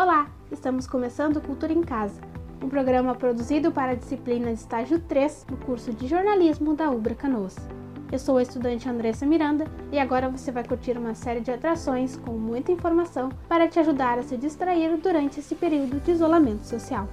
Olá, estamos começando Cultura em Casa, um programa produzido para a disciplina de estágio 3 no curso de jornalismo da Ubra Canoas. Eu sou a estudante Andressa Miranda e agora você vai curtir uma série de atrações com muita informação para te ajudar a se distrair durante esse período de isolamento social.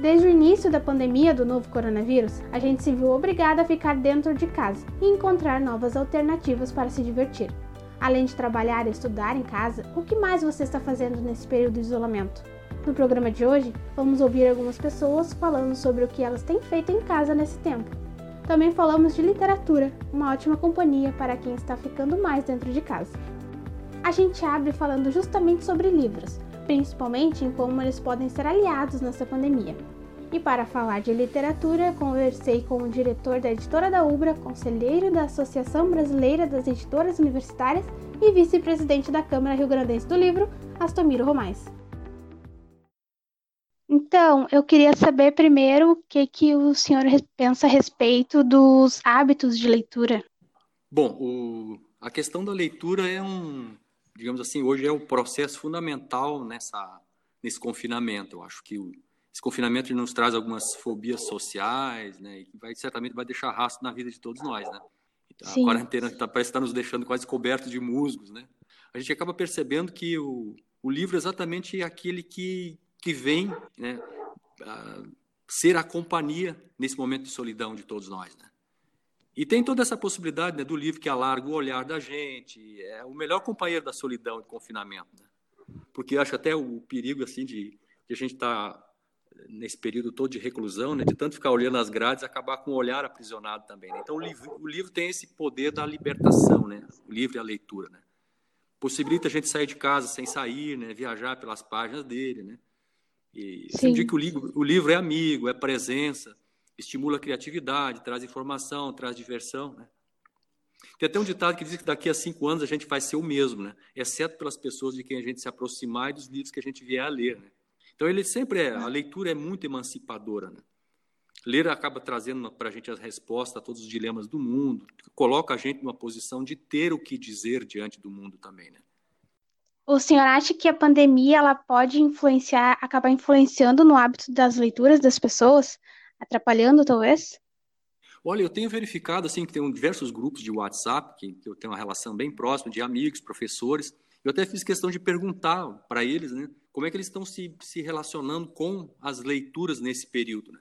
Desde o início da pandemia do novo coronavírus, a gente se viu obrigada a ficar dentro de casa e encontrar novas alternativas para se divertir. Além de trabalhar e estudar em casa, o que mais você está fazendo nesse período de isolamento? No programa de hoje, vamos ouvir algumas pessoas falando sobre o que elas têm feito em casa nesse tempo. Também falamos de literatura, uma ótima companhia para quem está ficando mais dentro de casa. A gente abre falando justamente sobre livros, principalmente em como eles podem ser aliados nessa pandemia. E para falar de literatura, conversei com o diretor da editora da Ubra, conselheiro da Associação Brasileira das Editoras Universitárias e vice-presidente da Câmara Rio Grandense do Livro, Astomiro Romais. Então, eu queria saber primeiro o que, que o senhor pensa a respeito dos hábitos de leitura. Bom, o, a questão da leitura é um, digamos assim, hoje é um processo fundamental nessa, nesse confinamento. Eu acho que o, esse confinamento nos traz algumas fobias sociais, né, e que vai, certamente vai deixar rastro na vida de todos nós, né. A Sim. quarentena tá, parece estar nos deixando quase cobertos de musgos, né. A gente acaba percebendo que o, o livro é exatamente aquele que que vem né, ser a companhia nesse momento de solidão de todos nós. Né? E tem toda essa possibilidade né, do livro que alarga o olhar da gente, é o melhor companheiro da solidão e confinamento. Né? Porque eu acho até o perigo assim de, de a gente estar tá nesse período todo de reclusão, né, de tanto ficar olhando as grades, acabar com o olhar aprisionado também. Né? Então o livro, o livro tem esse poder da libertação, né? o livro e a leitura. Né? Possibilita a gente sair de casa sem sair, né? viajar pelas páginas dele, né? E sempre digo que o livro, o livro é amigo, é presença, estimula a criatividade, traz informação, traz diversão. Né? Tem até um ditado que diz que daqui a cinco anos a gente vai ser o mesmo, né? exceto pelas pessoas de quem a gente se aproximar e dos livros que a gente vier a ler. Né? Então, ele sempre é, a leitura é muito emancipadora. Né? Ler acaba trazendo para a gente as respostas a todos os dilemas do mundo, coloca a gente numa posição de ter o que dizer diante do mundo também. Né? O senhor acha que a pandemia ela pode influenciar, acabar influenciando no hábito das leituras das pessoas, atrapalhando talvez? Olha, eu tenho verificado assim que tem diversos grupos de WhatsApp que, que eu tenho uma relação bem próxima de amigos, professores. Eu até fiz questão de perguntar para eles, né, como é que eles estão se, se relacionando com as leituras nesse período. Né?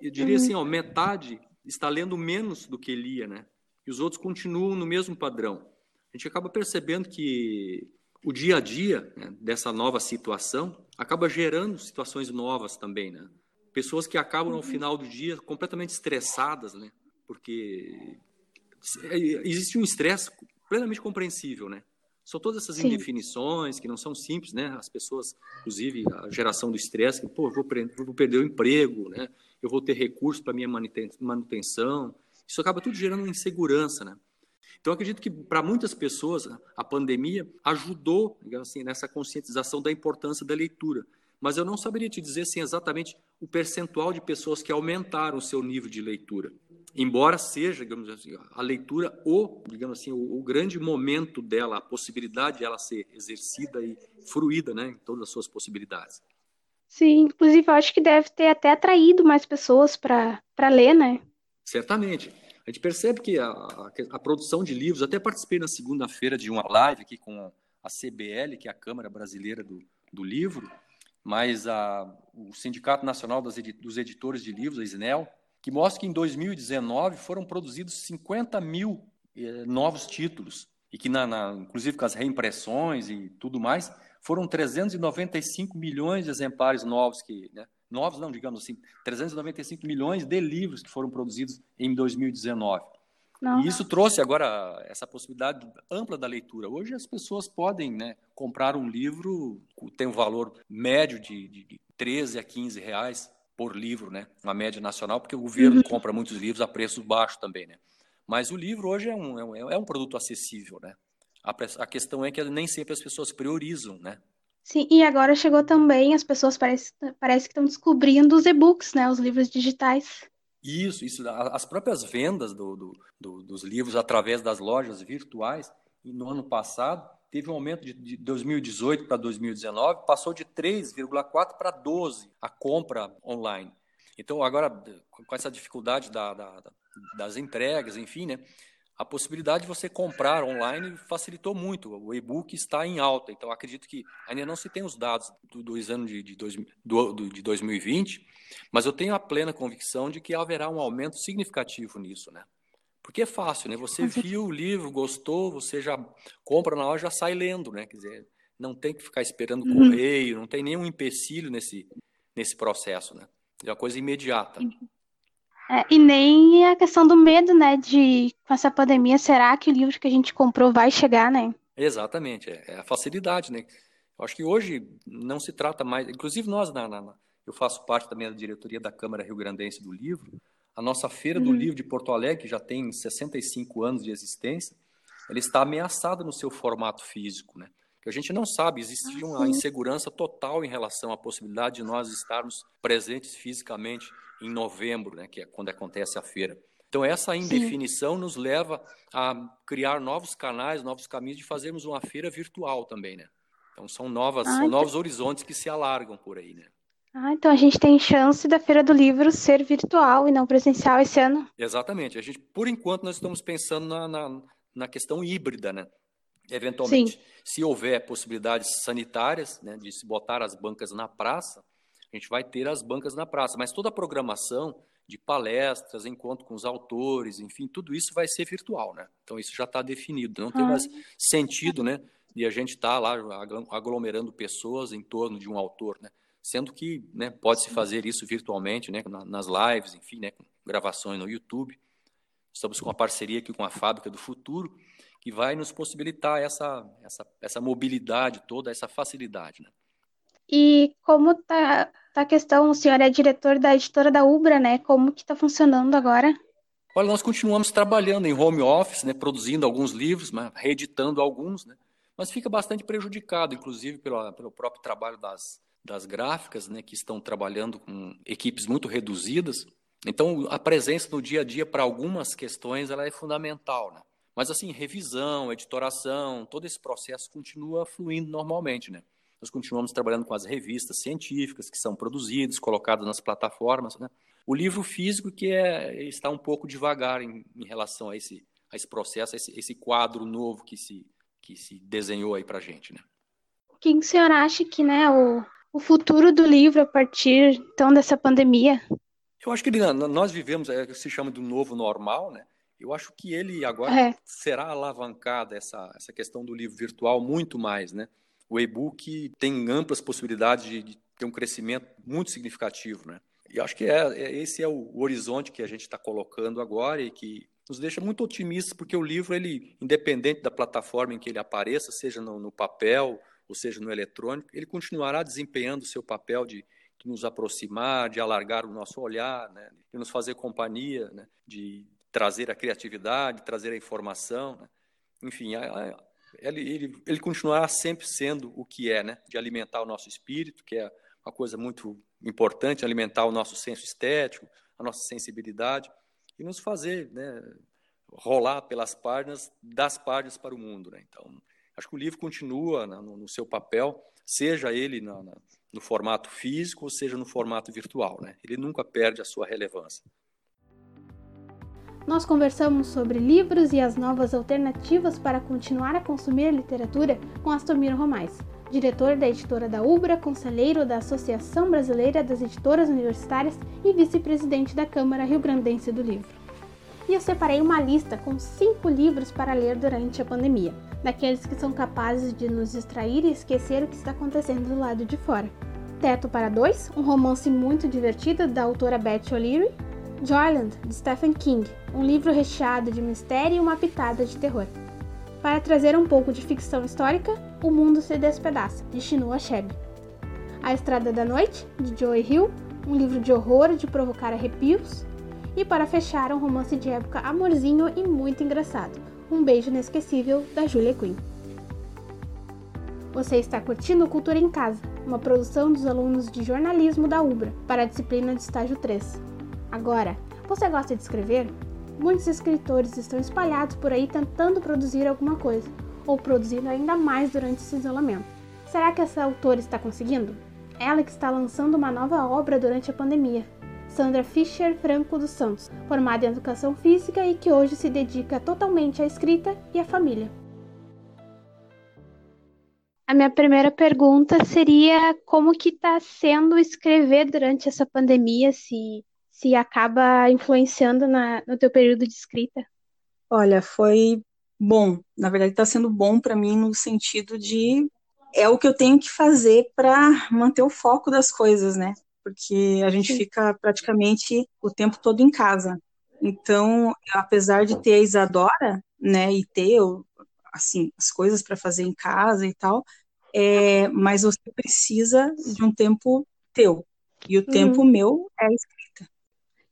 Eu diria uhum. assim, ó, metade está lendo menos do que lia, né? E os outros continuam no mesmo padrão. A gente acaba percebendo que o dia a dia né, dessa nova situação acaba gerando situações novas também, né? Pessoas que acabam no final do dia completamente estressadas, né? Porque existe um estresse plenamente compreensível, né? São todas essas Sim. indefinições que não são simples, né? As pessoas, inclusive a geração do estresse, que, pô, eu vou, vou perder o emprego, né? Eu vou ter recursos para minha manutenção. Isso acaba tudo gerando insegurança, né? Então, acredito que para muitas pessoas a pandemia ajudou assim, nessa conscientização da importância da leitura. Mas eu não saberia te dizer assim, exatamente o percentual de pessoas que aumentaram o seu nível de leitura. Embora seja, digamos assim, a leitura o, digamos assim, o, o grande momento dela, a possibilidade de ela ser exercida e fruída né, em todas as suas possibilidades. Sim, inclusive eu acho que deve ter até atraído mais pessoas para ler, né? Certamente. A gente percebe que a, a, a produção de livros, até participei na segunda-feira de uma live aqui com a CBL, que é a Câmara Brasileira do, do Livro, mas a, o Sindicato Nacional das, dos Editores de Livros, a SNEL, que mostra que em 2019 foram produzidos 50 mil eh, novos títulos, e que, na, na, inclusive com as reimpressões e tudo mais, foram 395 milhões de exemplares novos que, né, novos não, digamos assim, 395 milhões de livros que foram produzidos em 2019. Não. E isso trouxe agora essa possibilidade ampla da leitura. Hoje as pessoas podem né, comprar um livro, tem um valor médio de, de, de 13 a 15 reais por livro, né? Uma média nacional, porque o governo uhum. compra muitos livros a preço baixo também, né? Mas o livro hoje é um, é um, é um produto acessível, né? A, a questão é que nem sempre as pessoas priorizam, né? Sim, e agora chegou também, as pessoas parece, parece que estão descobrindo os e-books, né? Os livros digitais. Isso, isso. As próprias vendas do, do, do, dos livros através das lojas virtuais, no ano passado, teve um aumento de, de 2018 para 2019, passou de 3,4 para 12 a compra online. Então, agora, com essa dificuldade da, da, das entregas, enfim, né, a possibilidade de você comprar online facilitou muito. O e-book está em alta, então acredito que ainda não se tem os dados do, dos anos de, de, dois, do, de 2020, mas eu tenho a plena convicção de que haverá um aumento significativo nisso, né? Porque é fácil, né? Você viu o livro, gostou, você já compra na hora, já sai lendo, né? Quer dizer, não tem que ficar esperando uhum. correio, não tem nenhum empecilho nesse, nesse processo, né? É uma coisa imediata. É, e nem a questão do medo, né? De com essa pandemia, será que o livro que a gente comprou vai chegar, né? Exatamente, é, é a facilidade, né? Eu acho que hoje não se trata mais, inclusive nós na, na, eu faço parte também da diretoria da Câmara Rio Grandense do Livro. A nossa Feira do uhum. Livro de Porto Alegre, que já tem 65 anos de existência, ela está ameaçada no seu formato físico, né? Que a gente não sabe, existe uma insegurança total em relação à possibilidade de nós estarmos presentes fisicamente em novembro, né, que é quando acontece a feira. Então, essa indefinição Sim. nos leva a criar novos canais, novos caminhos de fazermos uma feira virtual também, né? Então, são, novas, ah, são novos horizontes que se alargam por aí, né? Ah, então a gente tem chance da Feira do Livro ser virtual e não presencial esse ano? Exatamente. A gente, por enquanto, nós estamos pensando na, na, na questão híbrida, né? Eventualmente, Sim. se houver possibilidades sanitárias, né, de se botar as bancas na praça, a gente vai ter as bancas na praça. Mas toda a programação de palestras, encontro com os autores, enfim, tudo isso vai ser virtual, né? Então isso já está definido. Não tem mais sentido, né? De a gente estar tá lá aglomerando pessoas em torno de um autor, né? Sendo que né, pode-se fazer isso virtualmente, né, nas lives, enfim, né, com gravações no YouTube. Estamos com uma parceria aqui com a Fábrica do Futuro, que vai nos possibilitar essa, essa, essa mobilidade toda, essa facilidade. Né? E como está tá a questão, o senhor é diretor da editora da Ubra, né? Como que está funcionando agora? Olha, nós continuamos trabalhando em home office, né, produzindo alguns livros, mas reeditando alguns, né, mas fica bastante prejudicado, inclusive pelo, pelo próprio trabalho das, das gráficas, né, que estão trabalhando com equipes muito reduzidas. Então, a presença no dia a dia para algumas questões ela é fundamental, né? Mas assim, revisão, editoração, todo esse processo continua fluindo normalmente, né? Nós continuamos trabalhando com as revistas científicas que são produzidas, colocadas nas plataformas, né? O livro físico que é, está um pouco devagar em, em relação a esse, a esse processo, a esse, esse quadro novo que se, que se desenhou aí para a gente, né? O que o senhor acha que, né, o, o futuro do livro a partir então dessa pandemia? Eu acho que ele, nós vivemos, é, se chama do novo normal, né? Eu acho que ele agora é. será alavancada essa, essa questão do livro virtual muito mais, né? O e-book tem amplas possibilidades de, de, ter um crescimento muito significativo, né? E acho que é, é esse é o horizonte que a gente está colocando agora e que nos deixa muito otimistas, porque o livro, ele, independente da plataforma em que ele apareça, seja no, no papel ou seja no eletrônico, ele continuará desempenhando o seu papel de, de nos aproximar, de alargar o nosso olhar, né, de nos fazer companhia, né, de trazer a criatividade, trazer a informação. Né. Enfim, a, a, ele, ele, ele continuará sempre sendo o que é, né, de alimentar o nosso espírito, que é uma coisa muito importante, alimentar o nosso senso estético, a nossa sensibilidade, e nos fazer né, rolar pelas páginas, das páginas para o mundo. Né? Então, Acho que o livro continua no, no seu papel, seja ele na, na, no formato físico ou seja no formato virtual. Né? Ele nunca perde a sua relevância. Nós conversamos sobre livros e as novas alternativas para continuar a consumir literatura com Astomiro Romais, diretor da editora da Ubra, conselheiro da Associação Brasileira das Editoras Universitárias e vice-presidente da Câmara Rio Grandense do Livro. E eu separei uma lista com cinco livros para ler durante a pandemia daqueles que são capazes de nos distrair e esquecer o que está acontecendo do lado de fora. Teto para Dois, um romance muito divertido da autora Beth O'Leary. Joyland, de Stephen King, um livro recheado de mistério e uma pitada de terror. Para trazer um pouco de ficção histórica, O Mundo se Despedaça, de Chinua Achebe. A Estrada da Noite, de Joey Hill, um livro de horror de provocar arrepios. E para fechar, um romance de época amorzinho e muito engraçado, um Beijo Inesquecível, da Julia Quinn. Você está curtindo Cultura em Casa, uma produção dos alunos de jornalismo da UBRA para a disciplina de estágio 3. Agora, você gosta de escrever? Muitos escritores estão espalhados por aí tentando produzir alguma coisa. ou produzindo ainda mais durante esse isolamento. Será que essa autora está conseguindo? Ela que está lançando uma nova obra durante a pandemia. Sandra Fischer Franco dos Santos, formada em Educação Física e que hoje se dedica totalmente à escrita e à família. A minha primeira pergunta seria como que está sendo escrever durante essa pandemia, se, se acaba influenciando na, no teu período de escrita? Olha, foi bom. Na verdade, está sendo bom para mim no sentido de é o que eu tenho que fazer para manter o foco das coisas, né? Porque a gente fica praticamente o tempo todo em casa. Então, apesar de ter a Isadora, né, e ter assim as coisas para fazer em casa e tal, é, mas você precisa de um tempo teu. E o uhum. tempo meu é a escrita.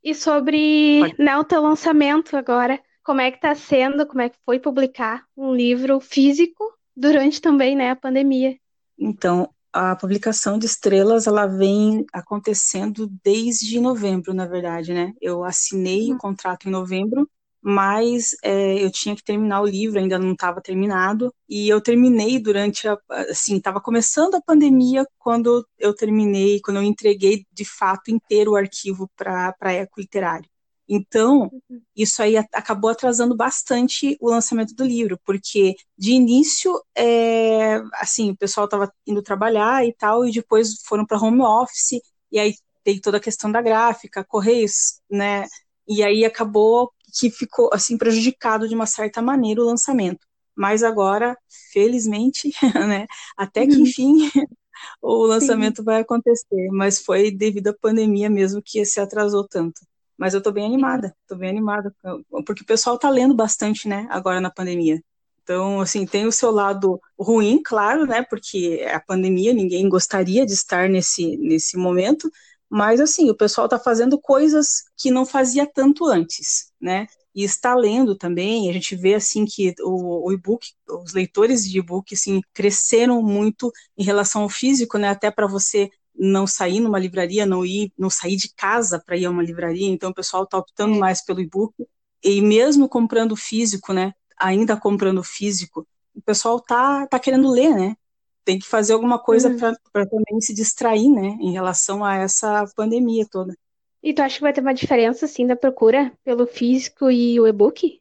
E sobre né, o teu lançamento agora, como é que está sendo, como é que foi publicar um livro físico durante também né, a pandemia? Então, a publicação de estrelas ela vem acontecendo desde novembro, na verdade, né? Eu assinei uhum. o contrato em novembro mas é, eu tinha que terminar o livro, ainda não estava terminado, e eu terminei durante a, assim, estava começando a pandemia quando eu terminei, quando eu entreguei de fato inteiro o arquivo para Eco Literário. Então, uhum. isso aí acabou atrasando bastante o lançamento do livro, porque de início, é, assim, o pessoal estava indo trabalhar e tal, e depois foram para home office, e aí tem toda a questão da gráfica, correios, né? E aí acabou que ficou assim prejudicado de uma certa maneira o lançamento. Mas agora, felizmente, né, até que uhum. enfim o lançamento Sim. vai acontecer, mas foi devido à pandemia mesmo que se atrasou tanto. Mas eu estou bem animada, estou bem animada, porque o pessoal está lendo bastante, né, agora na pandemia. Então, assim, tem o seu lado ruim, claro, né, porque é a pandemia, ninguém gostaria de estar nesse, nesse momento, mas, assim, o pessoal está fazendo coisas que não fazia tanto antes, né? E está lendo também, a gente vê, assim, que o, o e-book, os leitores de e-book, assim, cresceram muito em relação ao físico, né? Até para você não sair numa livraria, não ir, não sair de casa para ir a uma livraria, então o pessoal está optando é. mais pelo e-book, e mesmo comprando físico, né? Ainda comprando físico, o pessoal tá, tá querendo ler, né? tem que fazer alguma coisa uhum. para também se distrair, né, em relação a essa pandemia toda. E tu acha que vai ter uma diferença, assim, da procura pelo físico e o e-book?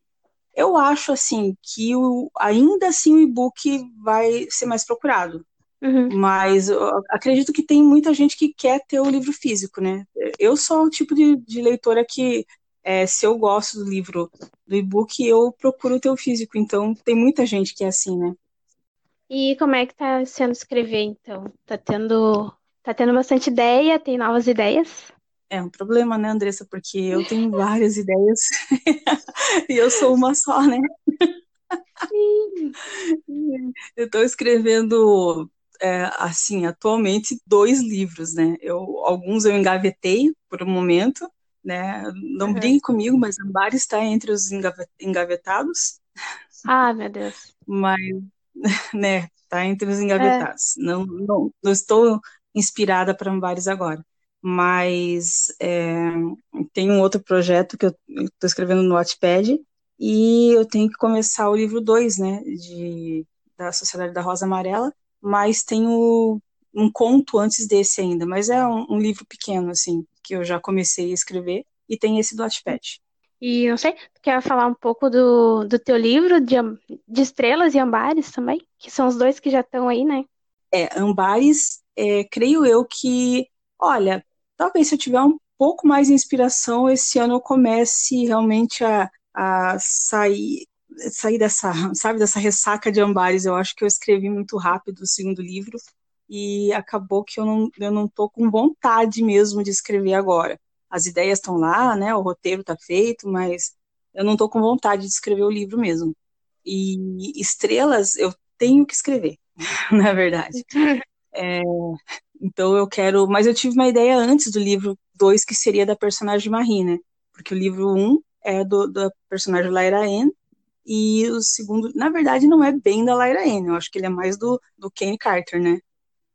Eu acho, assim, que o, ainda assim o e-book vai ser mais procurado. Uhum. Mas acredito que tem muita gente que quer ter o livro físico, né? Eu sou o tipo de, de leitora que, é, se eu gosto do livro, do e-book, eu procuro ter o físico. Então, tem muita gente que é assim, né? E como é que tá sendo escrever, então? Tá tendo, tá tendo bastante ideia, tem novas ideias? É um problema, né, Andressa? Porque eu tenho várias ideias e eu sou uma só, né? Sim. Eu estou escrevendo, é, assim, atualmente dois livros, né? Eu, alguns eu engavetei por um momento, né? Não uhum. brinque comigo, mas Ambar está entre os engavetados. Ah, meu Deus. Mas né? Tá entre os engavetados. É. Não, não, não estou inspirada para vários agora. Mas é, tem um outro projeto que eu estou escrevendo no Wattpad e eu tenho que começar o livro 2, né? De, da Sociedade da Rosa Amarela, mas tenho um conto antes desse ainda, mas é um, um livro pequeno, assim, que eu já comecei a escrever, e tem esse do Wattpad. E não sei, tu quer falar um pouco do, do teu livro de, de estrelas e ambares também? Que são os dois que já estão aí, né? É, ambares, é, creio eu que, olha, talvez se eu tiver um pouco mais de inspiração, esse ano eu comece realmente a, a sair sair dessa, sabe, dessa ressaca de ambares. Eu acho que eu escrevi muito rápido o segundo livro e acabou que eu não, eu não tô com vontade mesmo de escrever agora as ideias estão lá, né? O roteiro está feito, mas eu não estou com vontade de escrever o livro mesmo. E estrelas eu tenho que escrever, na verdade. É, então eu quero, mas eu tive uma ideia antes do livro 2 que seria da personagem Marie, né? Porque o livro 1 um é do da personagem Lyra Ann e o segundo, na verdade, não é bem da Lyra Ann, eu acho que ele é mais do, do Kenny Carter, né?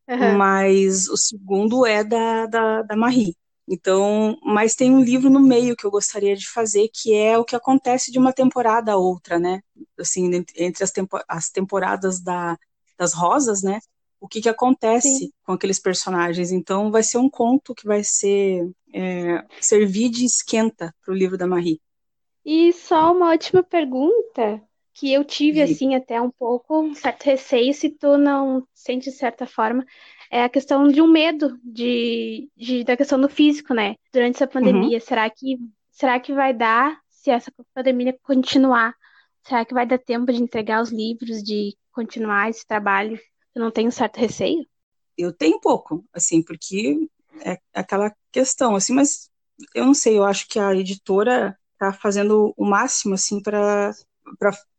Uhum. Mas o segundo é da, da, da Marie. Então, mas tem um livro no meio que eu gostaria de fazer, que é o que acontece de uma temporada a outra, né? assim, entre as, tempo, as temporadas da, das rosas, né? O que, que acontece Sim. com aqueles personagens. Então, vai ser um conto que vai ser é, servir de esquenta para o livro da Marie. E só uma última pergunta que eu tive, assim, até um pouco, um certo receio, se tu não sente de certa forma, é a questão de um medo de, de da questão do físico, né? Durante essa pandemia, uhum. será que será que vai dar se essa pandemia continuar? Será que vai dar tempo de entregar os livros, de continuar esse trabalho? Eu não tenho certo receio? Eu tenho pouco, assim, porque é aquela questão, assim, mas eu não sei, eu acho que a editora tá fazendo o máximo, assim, para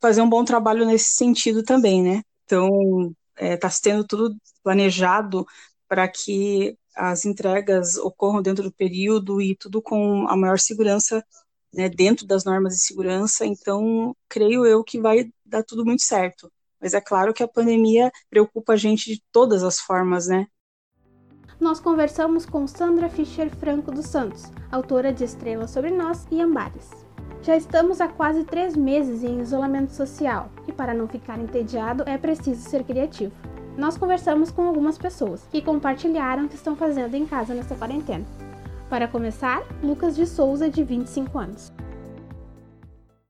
fazer um bom trabalho nesse sentido também, né? Então, está é, tá tendo tudo planejado para que as entregas ocorram dentro do período e tudo com a maior segurança, né, dentro das normas de segurança. Então, creio eu que vai dar tudo muito certo. Mas é claro que a pandemia preocupa a gente de todas as formas, né? Nós conversamos com Sandra Fischer Franco dos Santos, autora de Estrelas sobre Nós e Ambares. Já estamos há quase três meses em isolamento social e, para não ficar entediado, é preciso ser criativo. Nós conversamos com algumas pessoas que compartilharam o que estão fazendo em casa nesta quarentena. Para começar, Lucas de Souza, de 25 anos.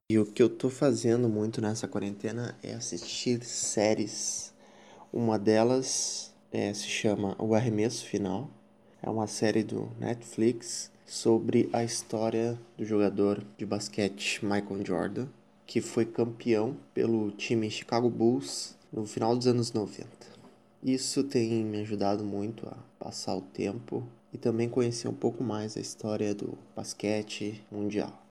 E o que eu tô fazendo muito nessa quarentena é assistir séries. Uma delas é, se chama O Arremesso Final. É uma série do Netflix sobre a história do jogador de basquete Michael Jordan, que foi campeão pelo time Chicago Bulls no final dos anos 90. Isso tem me ajudado muito a passar o tempo e também conhecer um pouco mais a história do basquete mundial.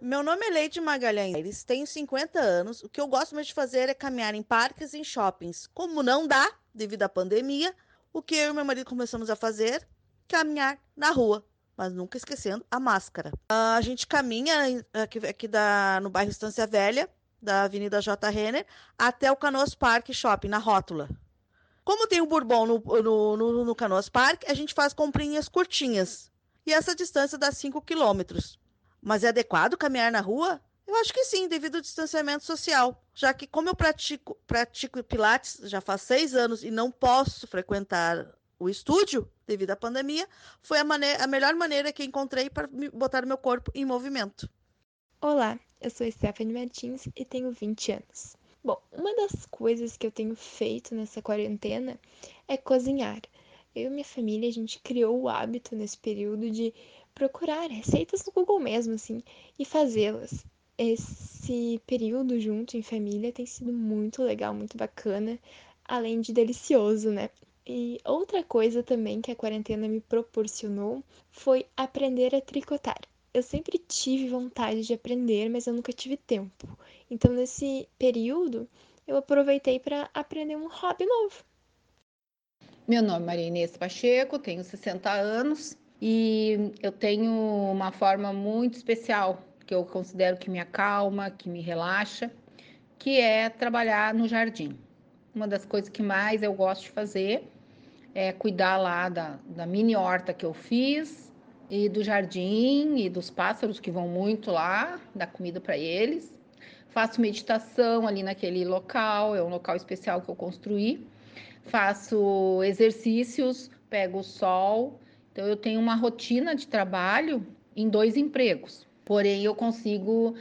Meu nome é Leide Magalhães, tenho 50 anos. O que eu gosto mais de fazer é caminhar em parques e em shoppings. Como não dá, devido à pandemia, o que eu e meu marido começamos a fazer? Caminhar na rua, mas nunca esquecendo a máscara. A gente caminha aqui, aqui da, no bairro Estância Velha, da Avenida J. Renner, até o Canoas Park Shopping, na Rótula. Como tem o Bourbon no, no, no, no Canoas Park, a gente faz comprinhas curtinhas. E essa distância dá 5 quilômetros. Mas é adequado caminhar na rua? Eu acho que sim, devido ao distanciamento social. Já que, como eu pratico, pratico Pilates já faz seis anos e não posso frequentar o estúdio devido à pandemia, foi a, a melhor maneira que encontrei para botar meu corpo em movimento. Olá, eu sou Stephanie Martins e tenho 20 anos. Bom, uma das coisas que eu tenho feito nessa quarentena é cozinhar. Eu e minha família, a gente criou o hábito nesse período de procurar receitas no Google mesmo, assim, e fazê-las. Esse período junto em família tem sido muito legal, muito bacana, além de delicioso, né? E outra coisa também que a quarentena me proporcionou foi aprender a tricotar. Eu sempre tive vontade de aprender, mas eu nunca tive tempo. Então, nesse período, eu aproveitei para aprender um hobby novo. Meu nome é Maria Inês Pacheco, tenho 60 anos, e eu tenho uma forma muito especial que eu considero que me acalma, que me relaxa, que é trabalhar no jardim. Uma das coisas que mais eu gosto de fazer é cuidar lá da, da mini horta que eu fiz e do jardim e dos pássaros que vão muito lá, dar comida para eles. Faço meditação ali naquele local, é um local especial que eu construí. Faço exercícios, pego o sol, então, eu tenho uma rotina de trabalho em dois empregos. Porém, eu consigo,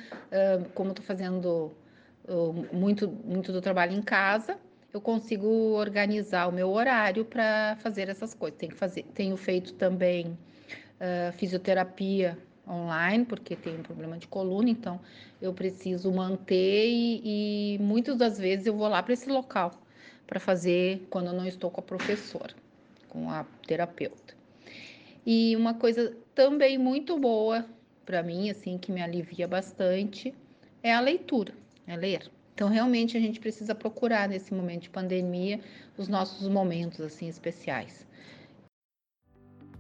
como estou fazendo muito, muito do trabalho em casa, eu consigo organizar o meu horário para fazer essas coisas. Tenho, fazer, tenho feito também fisioterapia online, porque tenho um problema de coluna, então eu preciso manter e, e muitas das vezes eu vou lá para esse local para fazer quando eu não estou com a professora, com a terapeuta. E uma coisa também muito boa para mim, assim, que me alivia bastante, é a leitura, é ler. Então, realmente, a gente precisa procurar nesse momento de pandemia os nossos momentos assim especiais.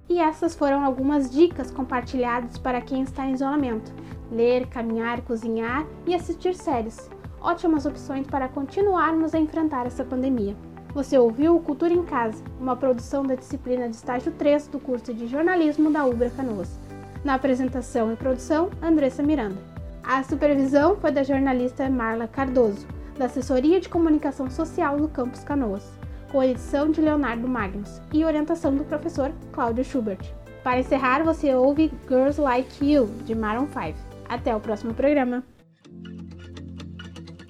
E essas foram algumas dicas compartilhadas para quem está em isolamento: ler, caminhar, cozinhar e assistir séries. Ótimas opções para continuarmos a enfrentar essa pandemia. Você ouviu Cultura em Casa, uma produção da disciplina de estágio 3 do curso de jornalismo da Ubra Canoas. Na apresentação e produção, Andressa Miranda. A supervisão foi da jornalista Marla Cardoso, da Assessoria de Comunicação Social do Campus Canoas, com edição de Leonardo Magnus e orientação do professor Cláudio Schubert. Para encerrar, você ouve Girls Like You, de Maroon 5. Até o próximo programa.